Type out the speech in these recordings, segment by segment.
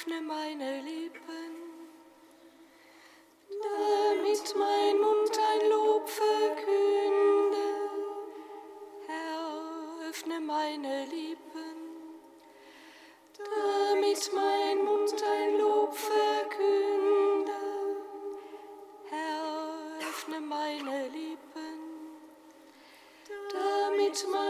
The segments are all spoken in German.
öffne meine Lippen, damit mein Mund ein Lob verkünde. Herr, öffne meine Lippen, damit mein Mund ein Lob verkünde. Herr, öffne meine Lippen, damit mein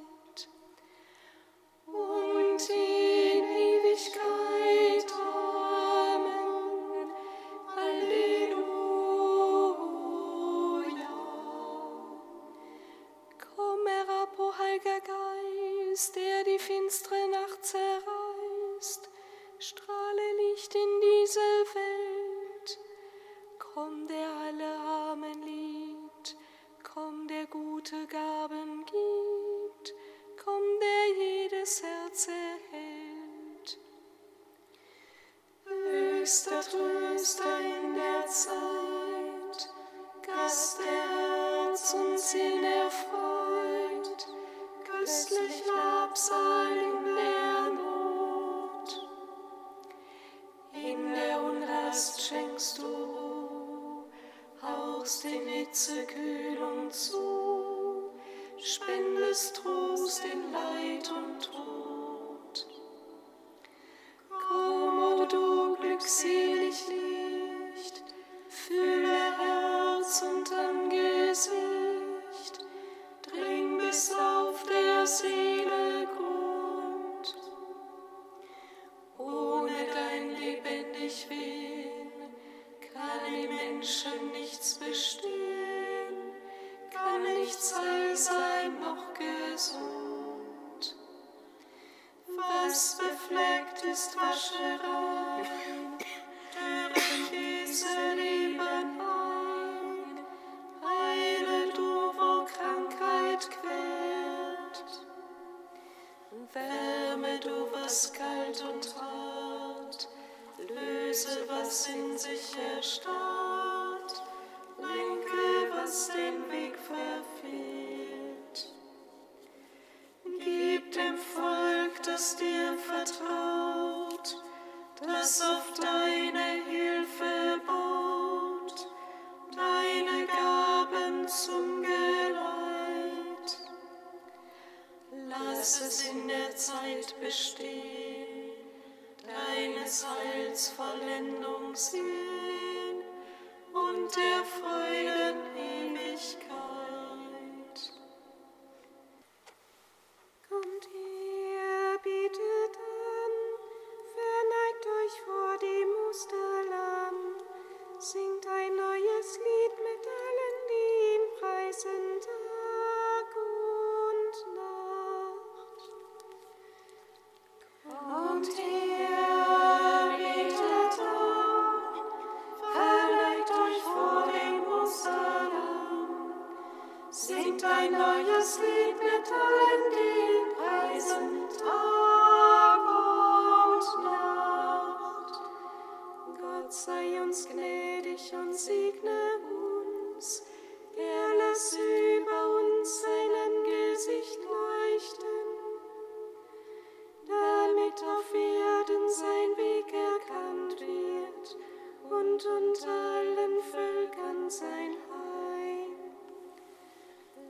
Strahle Licht in diese Welt. Komm, der alle Armen liebt. Komm, der gute Gaben gibt. Komm, der jedes Herz erhält. Höchster Tröster in der Zeit, Gast der Herz und Sinn erfreut, köstlich Labsal in schenkst du hauchst in Hitze Kühlung zu, spendest Trost in Leid und Tod. Komm, o du glückselig ist Wascherei, dürren diese Leben ein. Heile du, wo Krankheit quält. Wärme du, was kalt und hart, löse, was in sich erstarrt, Zeit bestehen, deines Heils Vollendung sehen und der Freuden Ewigkeit.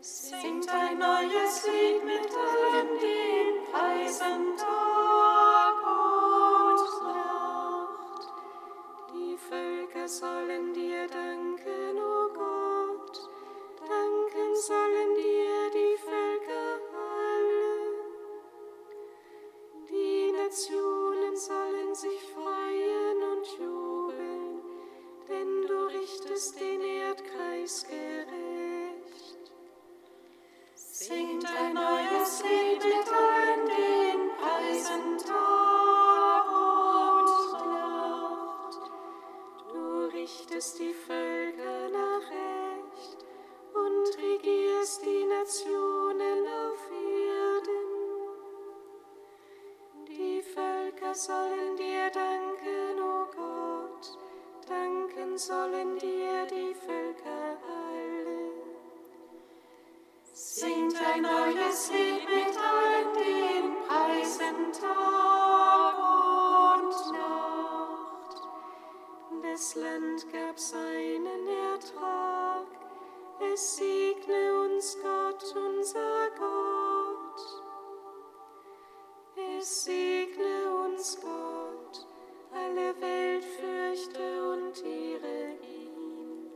Singt ein neues Lied mit allen, die ihn preisen, danken, o oh Gott, danken sollen dir die Völker alle. Singt ein neues Lied mit allen, die ihn preisen Tag und Nacht. Das Land gab seinen Ertrag, es segne uns Gott, unser Gott. Es segne uns Gott, alle Welt fürchte und ihre ihn.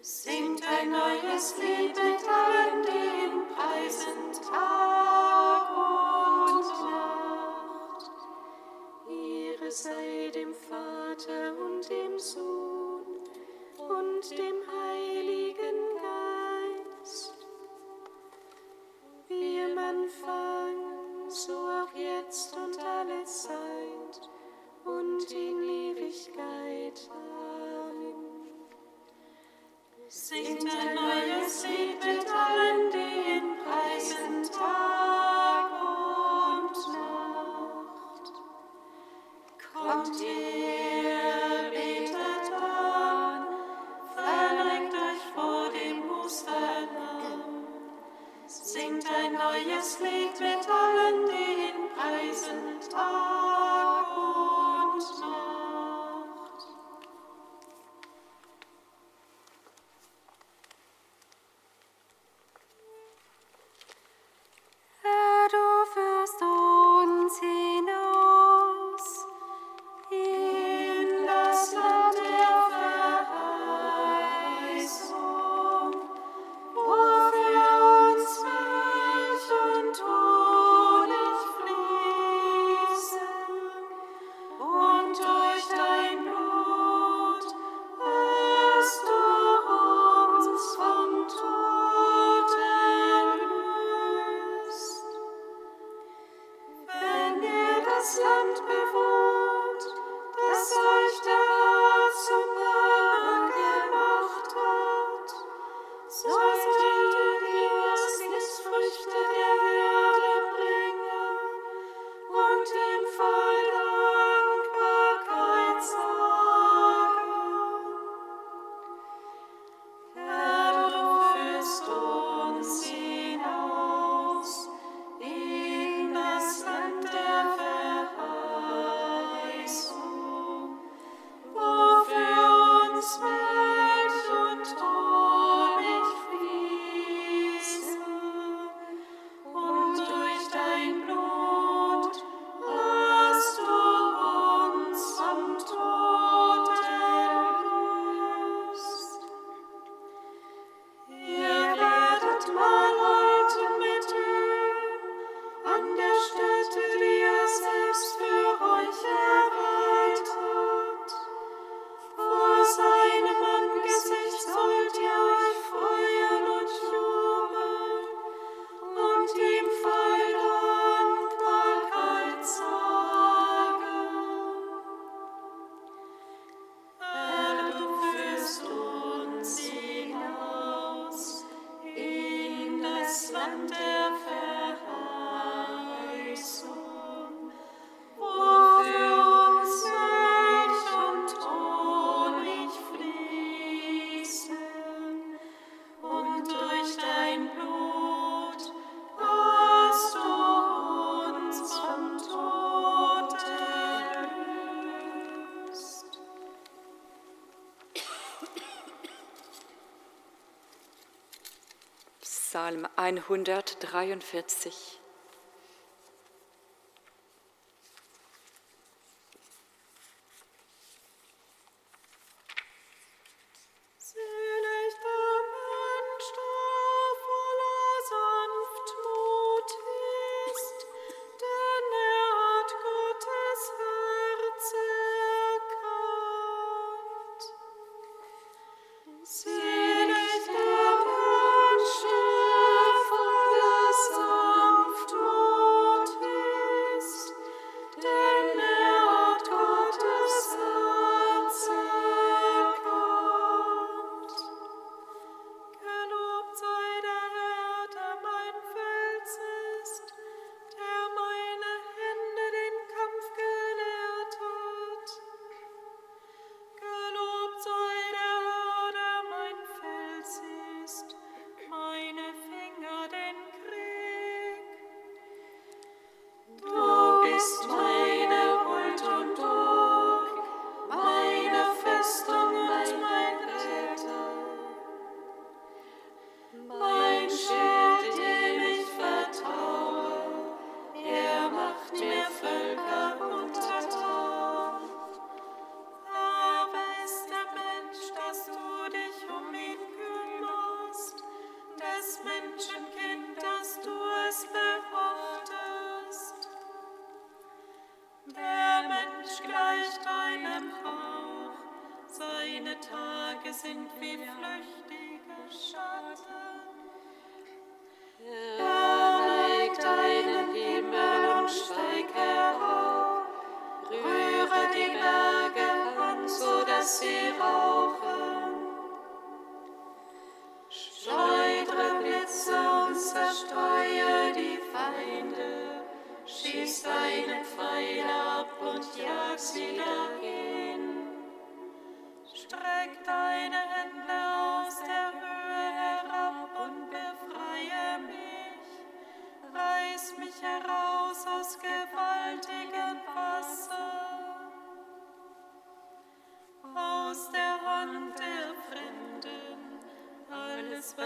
Singt ein neues Lied mit allen, den preisen Tag und Nacht. Ihre sei dem Vater und dem Sohn und dem Heiligen Geist. Wie man fangen, so auch jetzt und alle Zeit Satan. Psalm 143.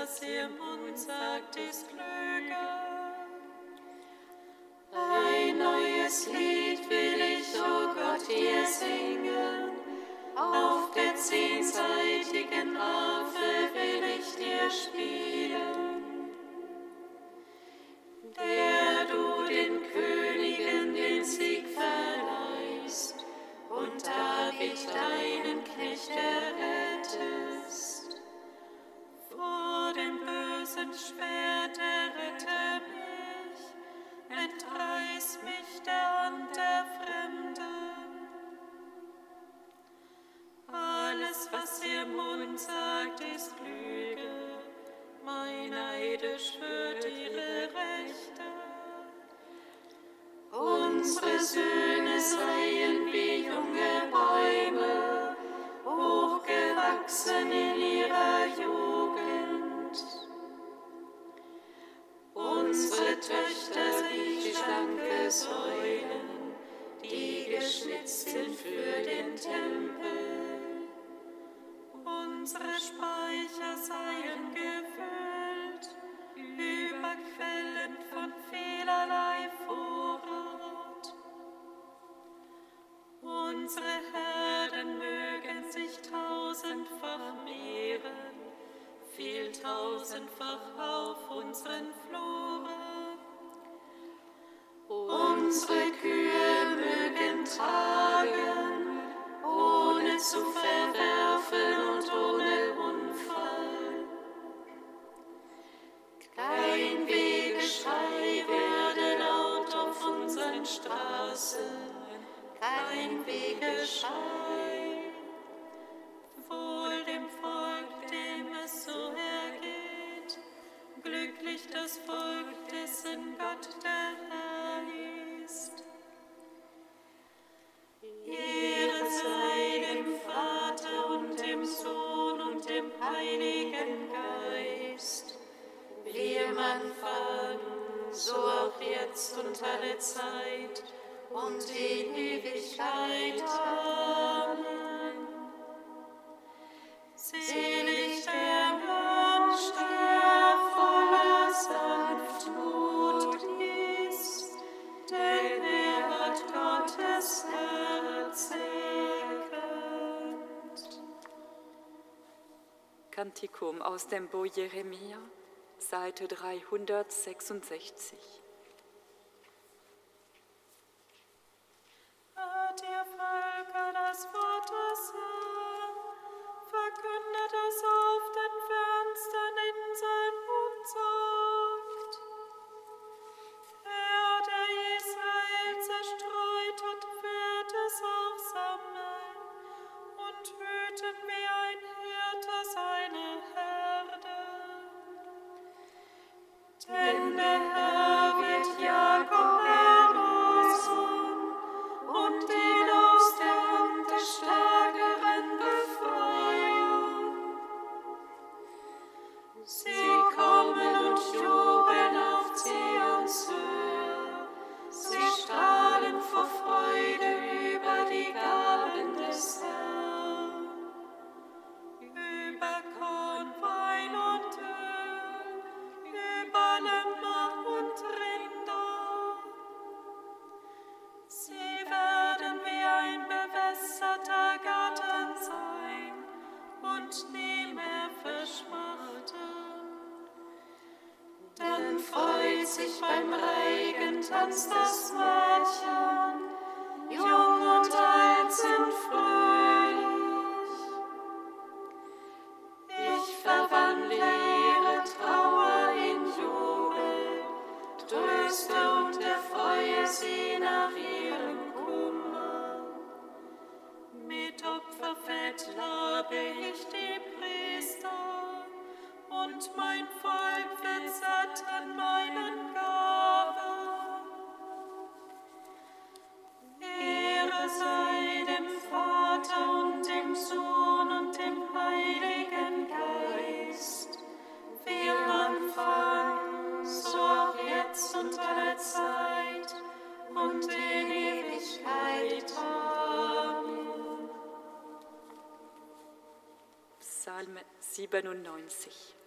was ihr Mund sagt, ist klüger. Ein neues Lied will ich, o oh Gott, dir singen. Auf der zehnseitigen Harfe will ich dir spielen. Der du den Königen den Sieg verleihst und David deinen Knechten Unsere Herden mögen sich tausendfach mehren, viel tausendfach auf unseren Fluren. Unsere Kühe mögen tragen, ohne zu verwerfen und ohne Unfall. Kein Wehgeschrei werde laut auf unseren Straßen dein Weg geschah. Prophetikum aus dem Bo Jeremia, Seite 366. 97.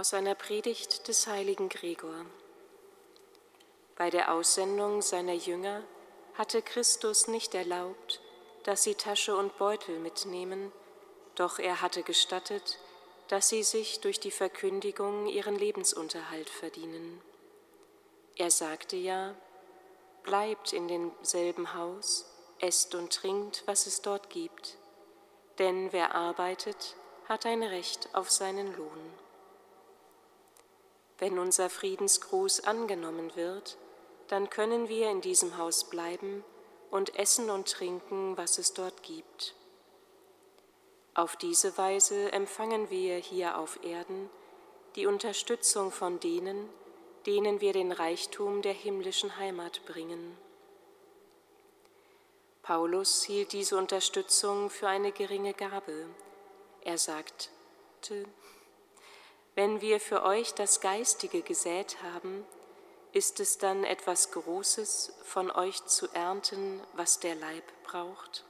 aus einer Predigt des heiligen Gregor. Bei der Aussendung seiner Jünger hatte Christus nicht erlaubt, dass sie Tasche und Beutel mitnehmen, doch er hatte gestattet, dass sie sich durch die Verkündigung ihren Lebensunterhalt verdienen. Er sagte ja, bleibt in demselben Haus, esst und trinkt, was es dort gibt, denn wer arbeitet, hat ein Recht auf seinen Lohn. Wenn unser Friedensgruß angenommen wird, dann können wir in diesem Haus bleiben und essen und trinken, was es dort gibt. Auf diese Weise empfangen wir hier auf Erden die Unterstützung von denen, denen wir den Reichtum der himmlischen Heimat bringen. Paulus hielt diese Unterstützung für eine geringe Gabe. Er sagte, wenn wir für euch das Geistige gesät haben, ist es dann etwas Großes, von euch zu ernten, was der Leib braucht?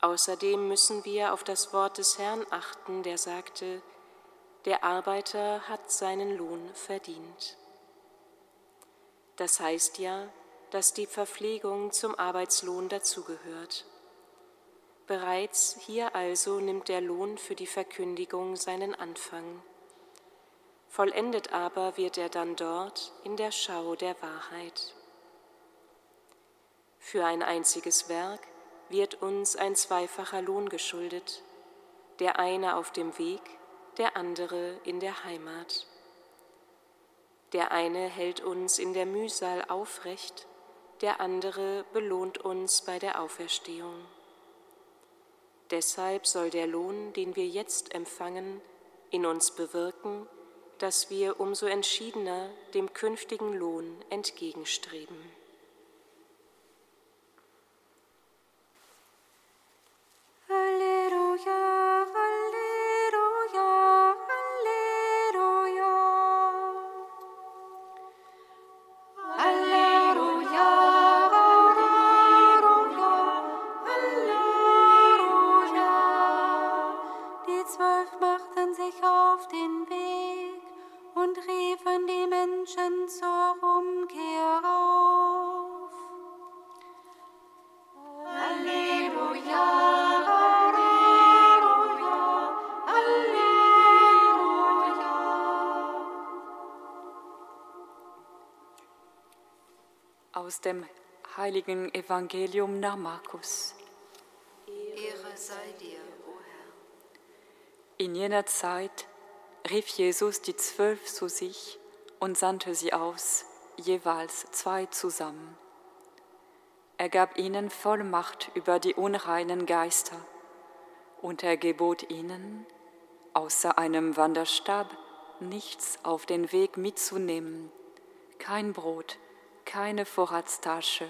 Außerdem müssen wir auf das Wort des Herrn achten, der sagte, der Arbeiter hat seinen Lohn verdient. Das heißt ja, dass die Verpflegung zum Arbeitslohn dazugehört. Bereits hier also nimmt der Lohn für die Verkündigung seinen Anfang. Vollendet aber wird er dann dort in der Schau der Wahrheit. Für ein einziges Werk wird uns ein zweifacher Lohn geschuldet, der eine auf dem Weg, der andere in der Heimat. Der eine hält uns in der Mühsal aufrecht, der andere belohnt uns bei der Auferstehung. Deshalb soll der Lohn, den wir jetzt empfangen, in uns bewirken, dass wir umso entschiedener dem künftigen Lohn entgegenstreben. Aus dem heiligen Evangelium nach Markus. Ehre sei dir, o Herr. In jener Zeit rief Jesus die Zwölf zu sich und sandte sie aus, jeweils zwei zusammen. Er gab ihnen Vollmacht über die unreinen Geister und er gebot ihnen, außer einem Wanderstab nichts auf den Weg mitzunehmen, kein Brot, keine Vorratstasche,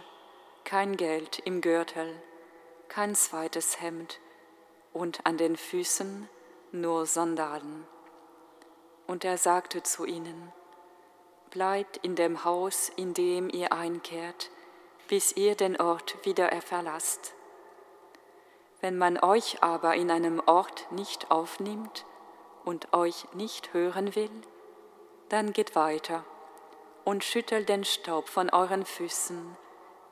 kein Geld im Gürtel, kein zweites Hemd und an den Füßen nur Sandalen. Und er sagte zu ihnen, Bleibt in dem Haus, in dem ihr einkehrt, bis ihr den Ort wieder verlasst. Wenn man euch aber in einem Ort nicht aufnimmt und euch nicht hören will, dann geht weiter und schüttelt den Staub von euren Füßen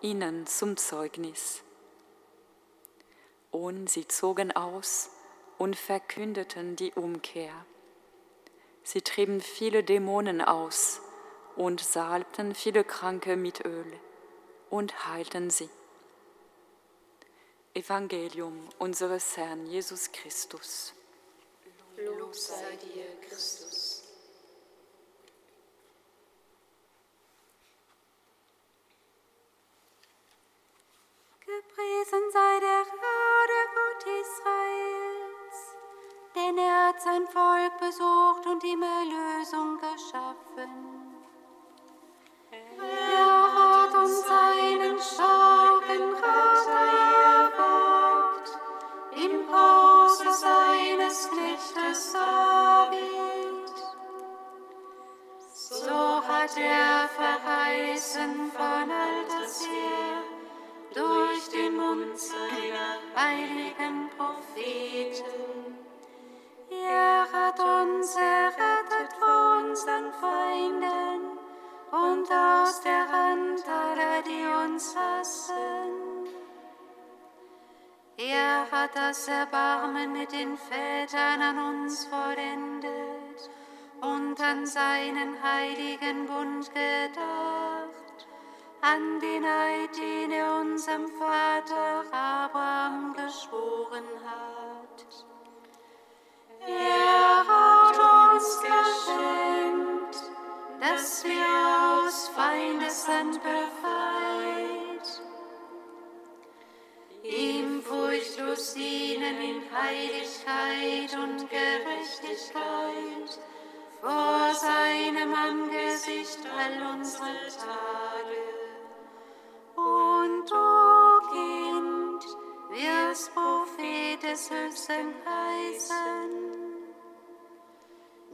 ihnen zum Zeugnis. Und sie zogen aus und verkündeten die Umkehr. Sie trieben viele Dämonen aus und salbten viele Kranke mit Öl und heilten sie. Evangelium unseres Herrn Jesus Christus. Lob sei dir, Christus. Gepriesen sei der Herr, der Gott Israels, denn er hat sein Volk besucht und ihm Erlösung geschaffen. An seinen heiligen Bund gedacht an den Eid, den er unserem Vater Abraham geschworen hat. Er hat uns geschenkt, dass wir aus Feindeshand befreit, ihm furchtlos dienen in Heiligkeit und Gerechtigkeit, vor seinem Angesicht all unsere Tage. Und du, Kind, wirst Prophet des Höchsten heißen,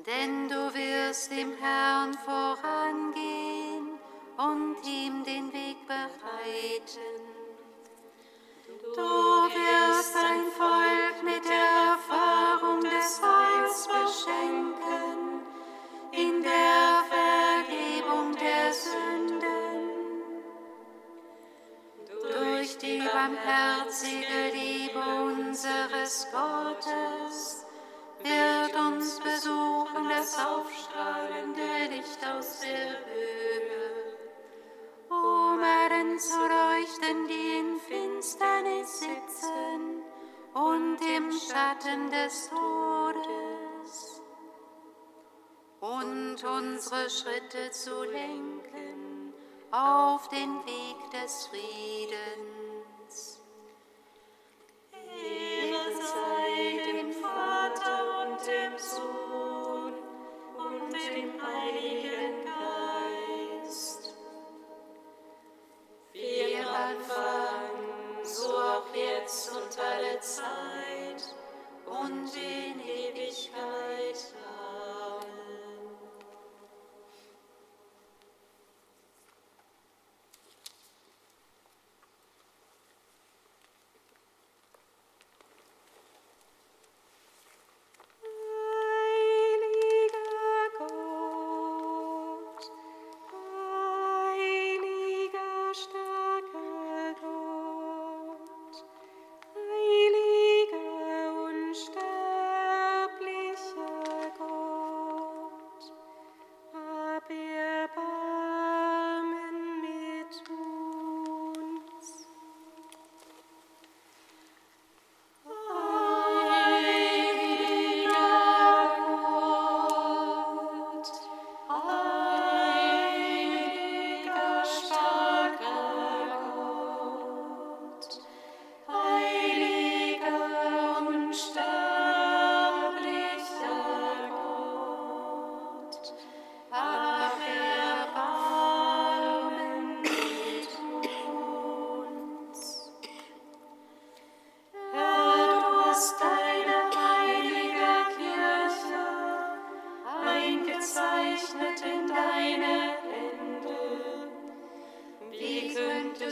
denn du wirst dem Herrn vorangehen und ihm den Weg bereiten. Du wirst dein Volk mit der Erfahrung des Heils beschenken in der Vergebung der Sünden. Durch die barmherzige Liebe unseres Gottes wird uns besuchen das aufstrahlende Licht aus der Höhe, um allen zu leuchten, die in Finsternis sitzen und im Schatten des Todes und unsere Schritte zu lenken auf den Weg des Friedens. Ehre sei dem Vater und dem Sohn und dem Heiligen Geist. Wie am Anfang, so auch jetzt und alle Zeit und in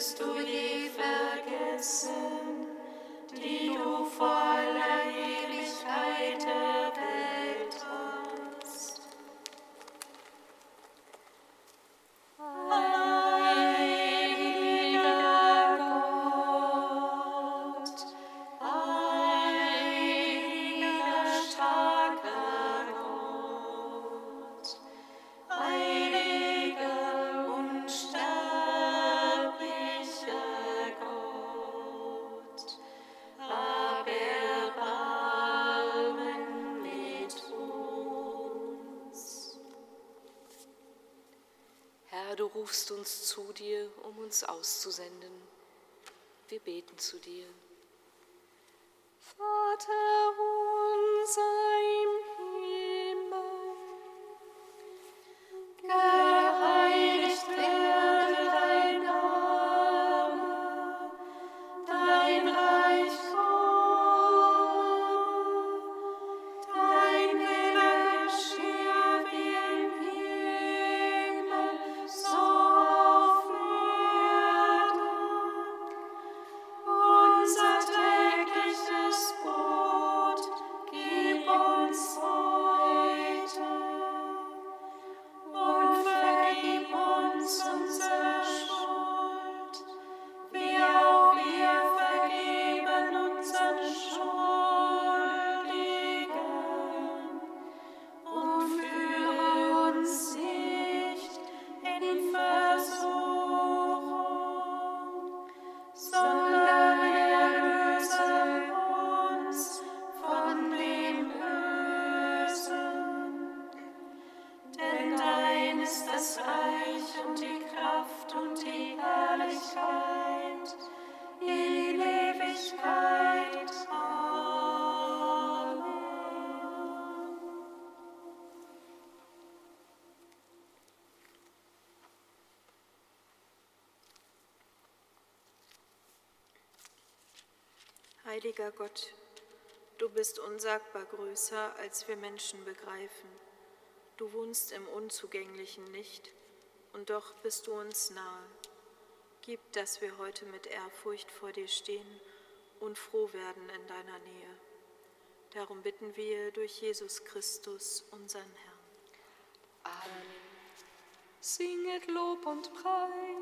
könntest du je vergessen, die du vor uns zu dir, um uns auszusenden. Wir beten zu dir. Heiliger Gott, du bist unsagbar größer, als wir Menschen begreifen. Du wohnst im unzugänglichen Licht, und doch bist du uns nahe. Gib, dass wir heute mit Ehrfurcht vor dir stehen und froh werden in deiner Nähe. Darum bitten wir durch Jesus Christus, unseren Herrn. Singet Lob und Preis.